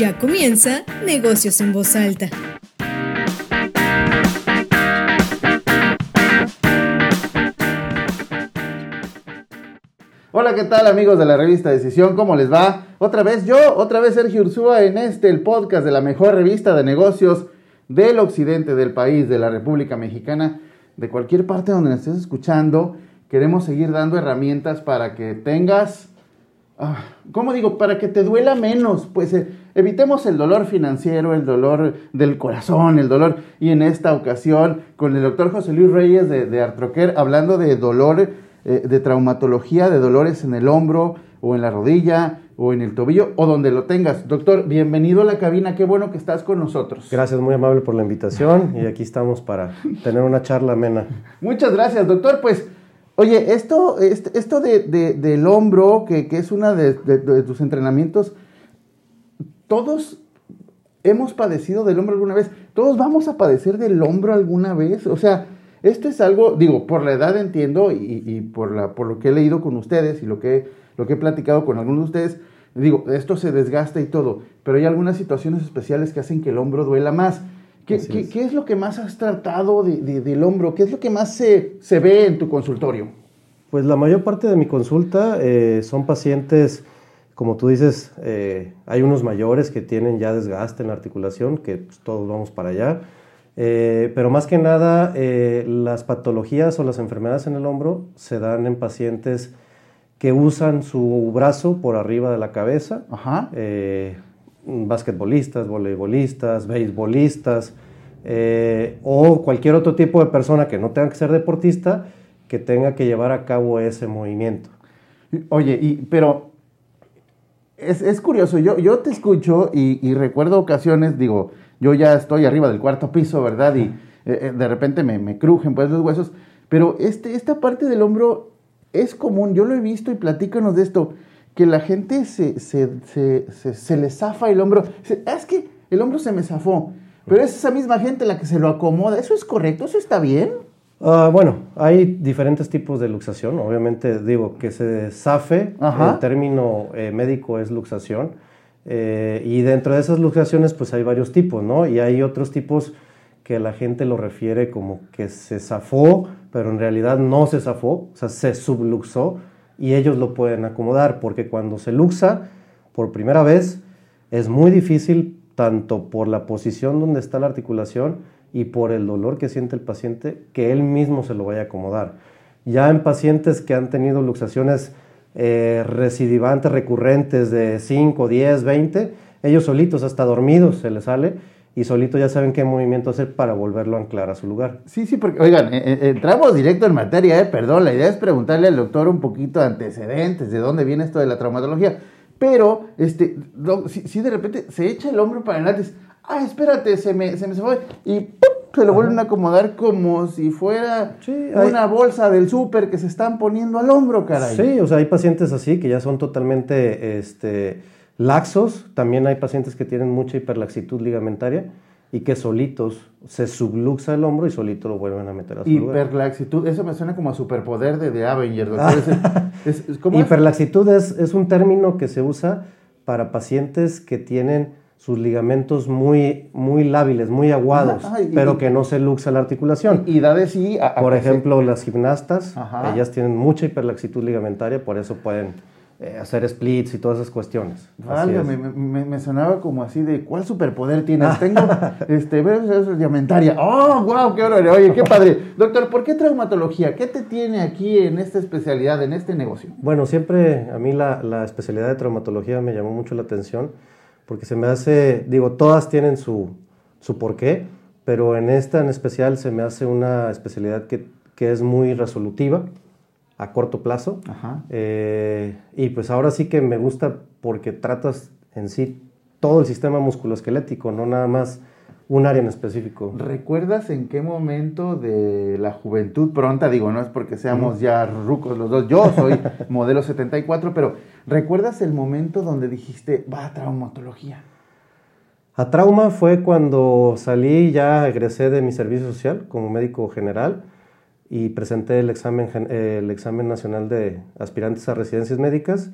Ya comienza Negocios en Voz Alta. Hola, ¿qué tal amigos de la revista Decisión? ¿Cómo les va? Otra vez yo, otra vez Sergio Ursúa en este, el podcast de la mejor revista de negocios del occidente del país, de la República Mexicana, de cualquier parte donde nos estés escuchando. Queremos seguir dando herramientas para que tengas, ah, ¿cómo digo? Para que te duela menos. Pues eh, evitemos el dolor financiero, el dolor del corazón, el dolor. Y en esta ocasión, con el doctor José Luis Reyes de, de Artroquer, hablando de dolor eh, de traumatología, de dolores en el hombro o en la rodilla o en el tobillo o donde lo tengas. Doctor, bienvenido a la cabina, qué bueno que estás con nosotros. Gracias, muy amable por la invitación y aquí estamos para tener una charla amena. Muchas gracias, doctor. Pues, oye, esto, este, esto de, del hombro, que, que es uno de, de tus entrenamientos, todos hemos padecido del hombro alguna vez, todos vamos a padecer del hombro alguna vez, o sea, esto es algo, digo, por la edad entiendo y, por, la, por lo que he leído con ustedes y lo que, lo que he platicado con algunos de ustedes, digo, esto se desgasta y todo, pero hay algunas situaciones especiales que hacen que el hombro duela más. ¿Qué, es. lo que más has tratado del hombro? ¿Qué es lo que más se, se, ve en tu consultorio? Pues la mayor parte de mi consulta eh, son pacientes, como tú dices, eh, hay unos mayores que tienen ya desgaste en la articulación, que pues, todos vamos para allá. Eh, pero más que nada, eh, las patologías o las enfermedades en el hombro se dan en pacientes que usan su brazo por arriba de la cabeza. Eh, basquetbolistas, voleibolistas, beisbolistas o cualquier otro tipo de persona que no tenga que ser deportista que tenga que llevar a cabo ese movimiento. Oye, y, pero es, curioso, yo, yo te escucho y recuerdo ocasiones, digo, yo ya estoy arriba del cuarto piso, ¿verdad? Y eh, eh, de repente me, me, crujen pues los huesos. Pero este, esta parte del hombro es común, yo lo he visto y platícanos de esto, que la gente se, se, se, se, le zafa el hombro. Ah, es que el hombro se me zafó, pero es esa misma gente la que se lo acomoda. ¿Eso es correcto? ¿Eso está bien? Uh, bueno, hay diferentes tipos de luxación. Obviamente, digo que se zafe, el término eh, médico es luxación. Eh, y dentro de esas luxaciones, pues hay varios tipos, ¿no? Y hay otros tipos que la gente lo refiere como que se zafó, pero en realidad no se zafó, o sea, se subluxó y ellos lo pueden acomodar, porque cuando se luxa por primera vez es muy difícil, tanto por la posición donde está la articulación y por el dolor que siente el paciente, que él mismo se lo vaya a acomodar. Ya en pacientes que han tenido luxaciones eh, recidivantes recurrentes de 5, 10, 20, ellos solitos, hasta dormidos, se les sale y solitos ya saben qué movimiento hacer para volverlo a anclar a su lugar. Sí, sí, porque, oigan, eh, eh, entramos directo en materia, eh, perdón, la idea es preguntarle al doctor un poquito de antecedentes, de dónde viene esto de la traumatología, pero, este, si, de repente se echa el hombro para adelante, ah, espérate, se me, se me fue, y se lo vuelven a acomodar como si fuera una bolsa del súper que se están poniendo al hombro, caray. Sí, o sea, hay pacientes así que ya son totalmente este, laxos. También hay pacientes que tienen mucha hiperlaxitud ligamentaria y que solitos se subluxa el hombro y solito lo vuelven a meter a su Hiperlaxitud, eso me suena como a superpoder de, de Avenger. Hiperlaxitud es, es un término que se usa para pacientes que tienen sus ligamentos muy, muy lábiles, muy aguados, pero que no se luxa la articulación. Y, da de sí Por ejemplo, las gimnastas, ellas tienen mucha hiperlaxitud ligamentaria, por eso pueden eh, hacer splits y todas esas cuestiones. me, me, sonaba como así de, ¿cuál superpoder tienes? Tengo, este, ligamentaria. ¡Oh, wow! ¡Qué horror! Oye, qué padre. Doctor, ¿por qué traumatología? ¿Qué te tiene aquí en esta especialidad, en este negocio? Bueno, siempre a mí la, la especialidad de traumatología me llamó mucho la atención porque se me hace, digo, todas tienen su, su porqué, pero en esta en especial se me hace una especialidad que, que es muy resolutiva a corto plazo. Eh, y pues ahora sí que me gusta porque tratas en sí todo el sistema musculoesquelético, no nada más un área en específico. ¿Recuerdas en qué momento de la juventud pronta, digo, no es porque seamos ya rucos los dos, yo soy modelo 74, pero ¿recuerdas el momento donde dijiste, va a traumatología? A trauma fue cuando salí, ya egresé de mi servicio social como médico general y presenté el examen, el examen nacional de aspirantes a residencias médicas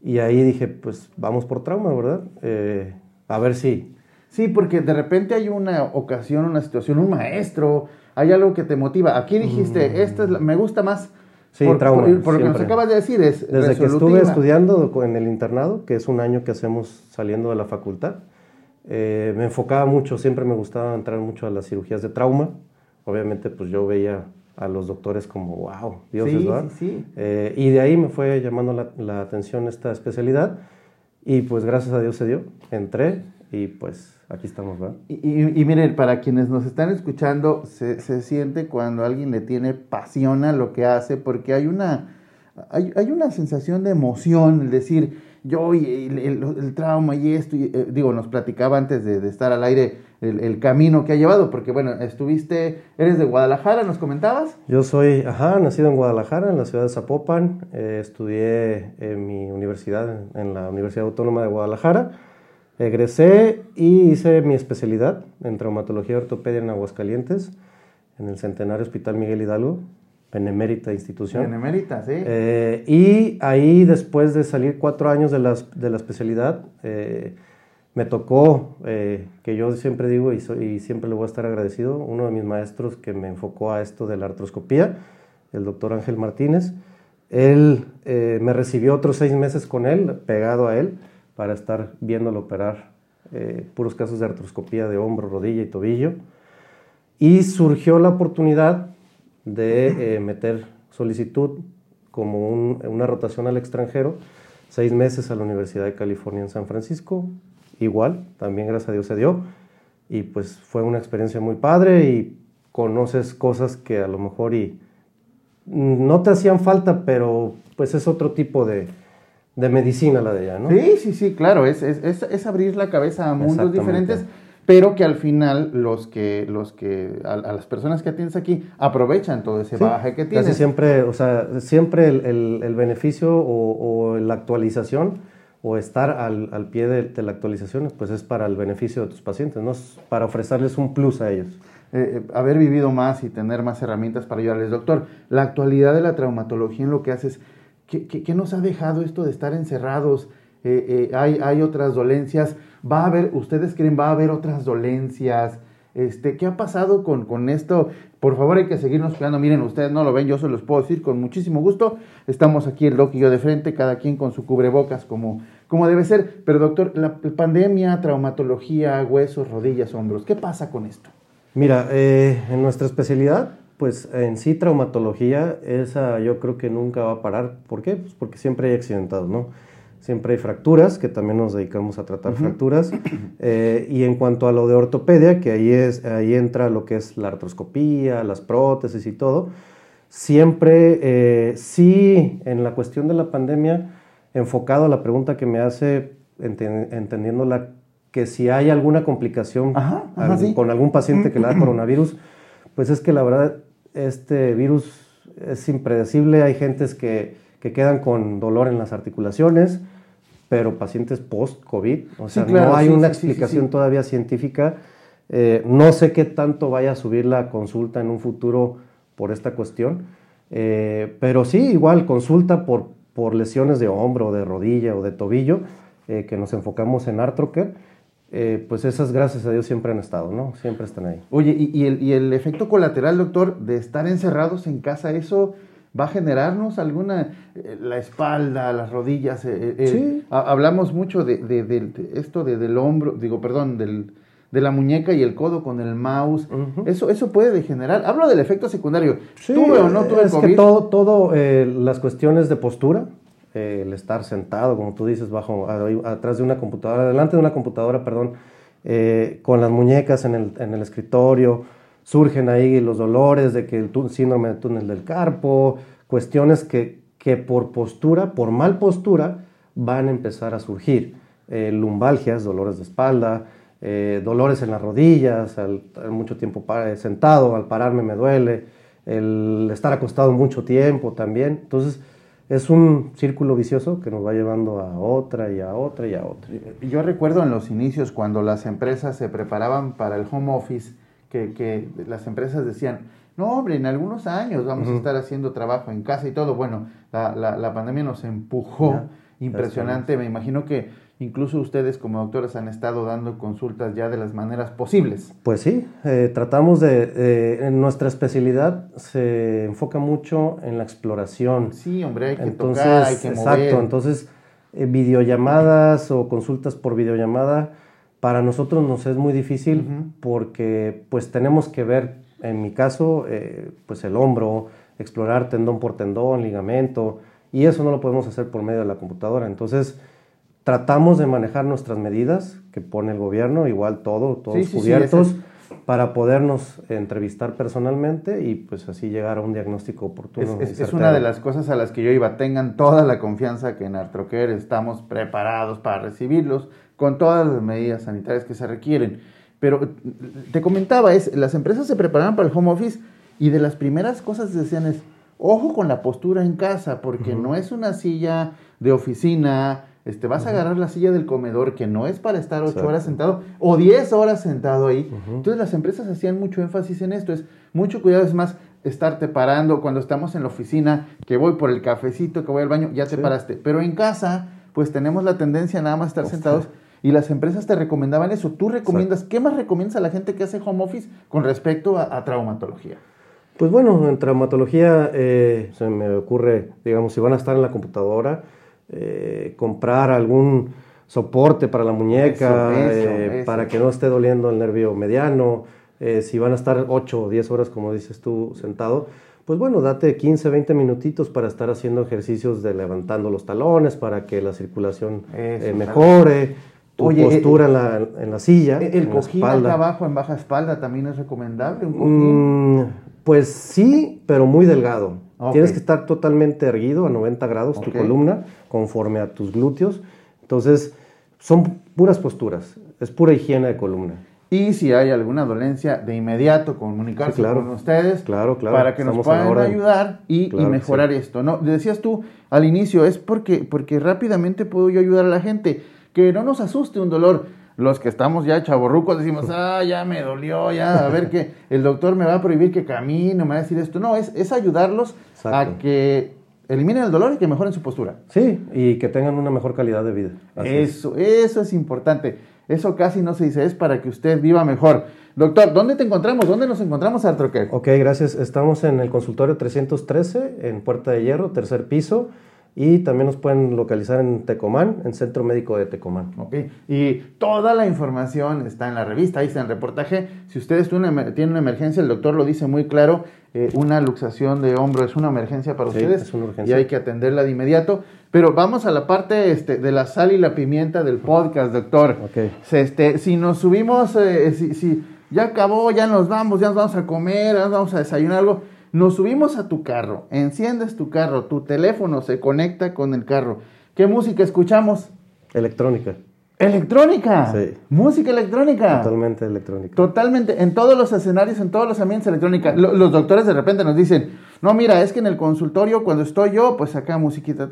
y ahí dije, pues vamos por trauma, ¿verdad? Eh, A ver si. Sí, porque de repente hay una ocasión, una situación, un maestro, hay algo que te motiva. Aquí dijiste, mm. esta es me gusta más. Sí, por, trauma. Por, lo que nos acabas de decir, es. Desde que estuve estudiando en el internado, que es un año que hacemos saliendo de la facultad, eh, me enfocaba mucho, siempre me gustaba entrar mucho a las cirugías de trauma. Obviamente, pues yo veía a los doctores como, wow, Dios sí, ¿verdad? Sí, eh, y de ahí me fue llamando la, la atención esta especialidad y pues gracias a Dios se dio, entré y pues aquí estamos, ¿verdad? Y, miren, para quienes nos están escuchando, se, se, siente cuando alguien le tiene pasión a lo que hace, porque hay una, hay, hay una sensación de emoción, el decir, yo y el, trauma y esto, eh, digo, nos platicaba antes de, estar al aire el, camino que ha llevado, porque bueno, estuviste, eres de Guadalajara, ¿nos comentabas? Yo soy, ajá, nacido en Guadalajara, en la ciudad de Zapopan, eh, estudié en mi universidad, en la Universidad Autónoma de Guadalajara, egresé y hice mi especialidad en traumatología y ortopedia en Aguascalientes, en el Centenario Hospital Miguel Hidalgo, Benemérita institución. Benemérita, sí. Eh, y ahí, después de salir cuatro años de la, de la especialidad, eh, me tocó, eh, que yo siempre digo y, siempre le voy a estar agradecido, uno de mis maestros que me enfocó a esto de la artroscopía, el doctor Ángel Martínez. Él me recibió otros seis meses con él, pegado a él, para estar viéndolo operar puros casos de artroscopía de hombro, rodilla y tobillo. Y surgió la oportunidad de eh, meter solicitud como una rotación al extranjero, seis meses a la Universidad de California en San Francisco, igual, también gracias a Dios se dio, y pues fue una experiencia muy padre y conoces cosas que a lo mejor y no te hacían falta, pero pues es otro tipo de, de medicina la de allá, ¿no? Sí, sí, sí, claro, es, es, es abrir la cabeza a mundos diferentes pero que al final los que, los que a, las personas que tienes aquí aprovechan todo ese baje que tienes. Casi siempre, o sea, siempre el, el, beneficio o, o, la actualización o estar al, al pie de, la actualización, pues es para el beneficio de tus pacientes, no es para ofrecerles un plus a ellos. Eh, eh, haber vivido más y tener más herramientas para ayudarles. Doctor, la actualidad de la traumatología en lo que haces, ¿qué, qué, nos ha dejado esto de estar encerrados? Eh, hay, hay otras dolencias va a haber, ustedes creen, va a haber otras dolencias. Este, ¿Qué ha pasado con, con esto? Por favor, hay que seguirnos cuidando. Miren, ustedes no lo ven, yo se los puedo decir con muchísimo gusto. Estamos aquí el doc y yo de frente, cada quien con su cubrebocas como, como debe ser. Pero doctor, la pandemia, traumatología, huesos, rodillas, hombros, ¿qué pasa con esto? Mira, eh, en nuestra especialidad, pues en sí traumatología, esa yo creo que nunca va a parar. ¿Por qué? Pues porque siempre hay accidentados, ¿no? Siempre hay fracturas, que también nos dedicamos a tratar fracturas. Eh, y en cuanto a lo de ortopedia, que ahí, es, ahí entra lo que es la artroscopía, las prótesis y todo, siempre, eh, sí, en la cuestión de la pandemia, enfocado a la pregunta que me hace, entendiéndola, que si hay alguna complicación con algún paciente que le da coronavirus, pues es que la verdad, este virus es impredecible. Hay gentes que, que quedan con dolor en las articulaciones, pero pacientes post-COVID. O sea, no hay una explicación todavía científica. Eh, no sé qué tanto vaya a subir la consulta en un futuro por esta cuestión, eh, pero sí, igual consulta por, por lesiones de hombro, de rodilla o de tobillo, eh, que nos enfocamos en Artroker. pues esas, gracias a Dios, siempre han estado, ¿no? Siempre están ahí. Oye, y, el, y el efecto colateral, doctor, de estar encerrados en casa, eso va a generarnos alguna, eh, la espalda, las rodillas. Eh, eh, sí. hablamos mucho de, de, esto de, del hombro, digo, perdón, del, de la muñeca y el codo con el mouse. eso, eso puede degenerar. Hablo del efecto secundario. Sí, ¿Tuve o no tuve es que todo, todo las cuestiones de postura, el estar sentado, como tú dices, bajo, atrás de una computadora, delante de una computadora, perdón, con las muñecas en el, en el escritorio, surgen ahí los dolores de que el síndrome del túnel del carpo, cuestiones que, que por postura, por mal postura, van a empezar a surgir. Eh, lumbalgias, dolores de espalda, eh, dolores en las rodillas, al, mucho tiempo sentado, al pararme me duele, el estar acostado mucho tiempo también. Entonces, es un círculo vicioso que nos va llevando a otra y a otra y a otra. Yo recuerdo en los inicios cuando las empresas se preparaban para el home office, que, las empresas decían, no, hombre, en algunos años vamos a estar haciendo trabajo en casa y todo. Bueno, la, la, pandemia nos empujó impresionante. Me imagino que incluso ustedes como doctores han estado dando consultas ya de las maneras posibles. Pues sí, eh, tratamos de, eh, en nuestra especialidad se enfoca mucho en la exploración. Sí, hombre, hay que tocar, hay que mover. Exacto, entonces eh, videollamadas o consultas por videollamada para nosotros nos es muy difícil porque pues tenemos que ver, en mi caso, pues el hombro, explorar tendón por tendón, ligamento, y eso no lo podemos hacer por medio de la computadora. Entonces, tratamos de manejar nuestras medidas que pone el gobierno, igual todo, todos cubiertos, para podernos entrevistar personalmente y pues así llegar a un diagnóstico oportuno. Es, es una de las cosas a las que yo iba. Tengan toda la confianza que en Artroquer estamos preparados para recibirlos con todas las medidas sanitarias que se requieren. Pero te comentaba, es, las empresas se preparaban para el home office y de las primeras cosas que decían es, ojo con la postura en casa, porque no es una silla de oficina, este, vas a agarrar la silla del comedor que no es para estar ocho horas sentado o diez horas sentado ahí. Entonces las empresas hacían mucho énfasis en esto, es mucho cuidado, es más, estarte parando cuando estamos en la oficina, que voy por el cafecito, que voy al baño, ya te paraste. Pero en casa, pues tenemos la tendencia nada más estar sentados y las empresas te recomendaban eso. ¿Tú recomiendas, qué más recomiendas a la gente que hace home office con respecto a traumatología? Pues bueno, en traumatología eh, se me ocurre, digamos, si van a estar en la computadora, eh, comprar algún soporte para la muñeca, eh, para que no esté doliendo el nervio mediano. si van a estar 8 o 10 horas, como dices tú, sentado, pues bueno, date 15, 20 minutitos para estar haciendo ejercicios de levantando los talones, para que la circulación mejore. Tu postura en, la, en, la, silla. ¿El cojín acá abajo en baja espalda también es recomendable? ¿Un cojín? Mm, pues sí, pero muy delgado. Tienes que estar totalmente erguido a 90 grados tu columna, conforme a tus glúteos. Entonces, son puras posturas, es pura higiene de columna. Y si hay alguna dolencia, de inmediato comunicarse con ustedes claro, claro, para que nos puedan ayudar y, mejorar esto. No, decías tú al inicio, es porque, porque rápidamente puedo yo ayudar a la gente, que no nos asuste un dolor los que estamos ya chaborrucos decimos, ah, ya me dolió, ya, a ver que el doctor me va a prohibir que camine, me va a decir esto. No, es, es ayudarlos a que eliminen el dolor y que mejoren su postura. Sí, y que tengan una mejor calidad de vida. eso, eso es importante. Eso casi no se dice, es para que usted viva mejor. Doctor, ¿dónde te encontramos? ¿Dónde nos encontramos, Artroquet? Ok, gracias. Estamos en el consultorio 313, en Puerta de Hierro, tercer piso. Y también nos pueden localizar en Tecomán, en Centro Médico de Tecomán. Ok, y toda la información está en la revista, ahí está en el reportaje. Si ustedes tienen una emergencia, el doctor lo dice muy claro, eh, una luxación de hombro es una emergencia para ustedes. Es una urgencia. Y hay que atenderla de inmediato. Pero vamos a la parte este, de la sal y la pimienta del podcast, doctor. Okay. Este, si nos subimos, eh, si, si ya acabó, ya nos vamos, ya nos vamos a comer, ya nos vamos a desayunar algo nos subimos a tu carro, enciendes tu carro, tu teléfono se conecta con el carro. ¿Qué música escuchamos? Electrónica. ¿Electrónica? Sí. ¿Música electrónica? Totalmente electrónica. Totalmente, en todos los escenarios, en todos los ambientes electrónica. Los doctores de repente nos dicen, no, mira, es que en el consultorio cuando estoy yo, pues acá musiquita,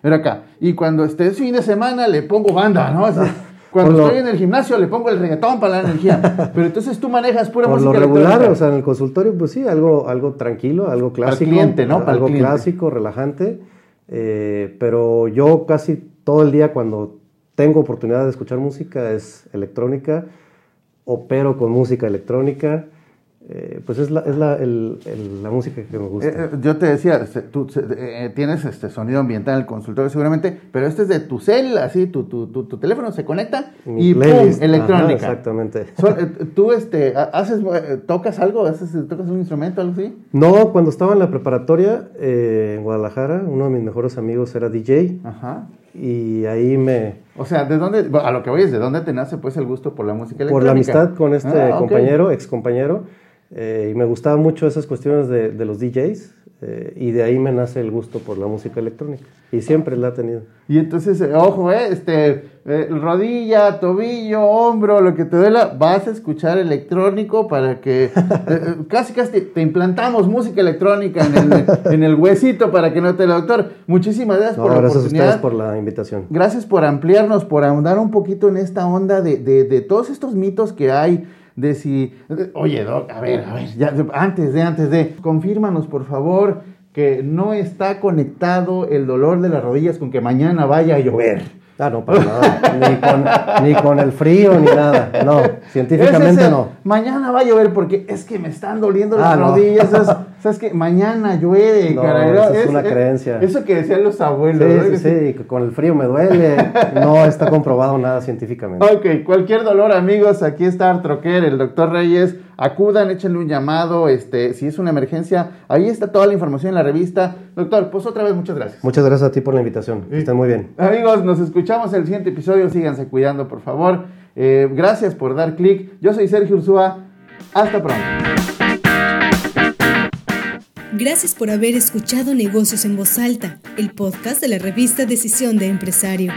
pero acá. Y cuando esté fin de semana le pongo banda, ¿no? Cuando estoy en el gimnasio le pongo el reggaetón para la energía. Pero entonces tú manejas pura Por música lo regular, o sea, en el consultorio, pues sí, algo, algo tranquilo, algo clásico. Para cliente, ¿no? algo clásico, relajante. Eh, pero yo casi todo el día cuando tengo oportunidad de escuchar música es electrónica, opero con música electrónica. Eh, pues es, la, es la, el, la, música que me gusta. Eh, yo te decía, tú eh, tienes este sonido ambiental en el consultorio seguramente, pero este es de tu cel, así, tu, tu, tu, teléfono se conecta y ¡pum! electrónica. exactamente. ¿Tú este, haces, tocas algo? Haces, ¿Tocas un instrumento, algo así? No, cuando estaba en la preparatoria en Guadalajara, uno de mis mejores amigos era DJ. Ajá. Y ahí me... O sea, ¿de dónde, a lo que voy es, ¿de dónde te nace pues el gusto por la música electrónica? Por la amistad con este ah, compañero, ex compañero eh, y me gustaban mucho esas cuestiones de, de los DJs eh, y de ahí me nace el gusto por la música electrónica y siempre la he tenido. Y entonces, eh, ojo, eh, este, rodilla, tobillo, hombro, lo que te duela, vas a escuchar electrónico para que casi casi te implantamos música electrónica en el, en el huesito para que no te lo doctor. Muchísimas gracias por la gracias a ustedes por la invitación. Gracias por ampliarnos, por ahondar un poquito en esta onda de, de, de todos estos mitos que hay de si, oye, Doc, a ver, a ver, ya, antes de, antes de, confírmanos por favor que no está conectado el dolor de las rodillas con que mañana vaya a llover. Ah, no, para nada. Ni con, el frío ni nada. No, científicamente no. Mañana va a llover porque es que me están doliendo las ah, rodillas. ¿Sabes, que Mañana llueve, no, Eso es, una creencia. Eso que decían los abuelos. Sí, sí, sí, que con el frío me duele. No está comprobado nada científicamente. Ok, cualquier dolor, amigos, aquí está Artroquer, el doctor Reyes acudan, échenle un llamado, este, si es una emergencia, ahí está toda la información en la revista. Doctor, pues otra vez muchas gracias. Muchas gracias a ti por la invitación, estén muy bien. Amigos, nos escuchamos en el siguiente episodio, síganse cuidando por favor. Eh, gracias por dar clic, yo soy Sergio Ursúa, hasta pronto. Gracias por haber escuchado Negocios en Voz Alta, el podcast de la revista Decisión de Empresario.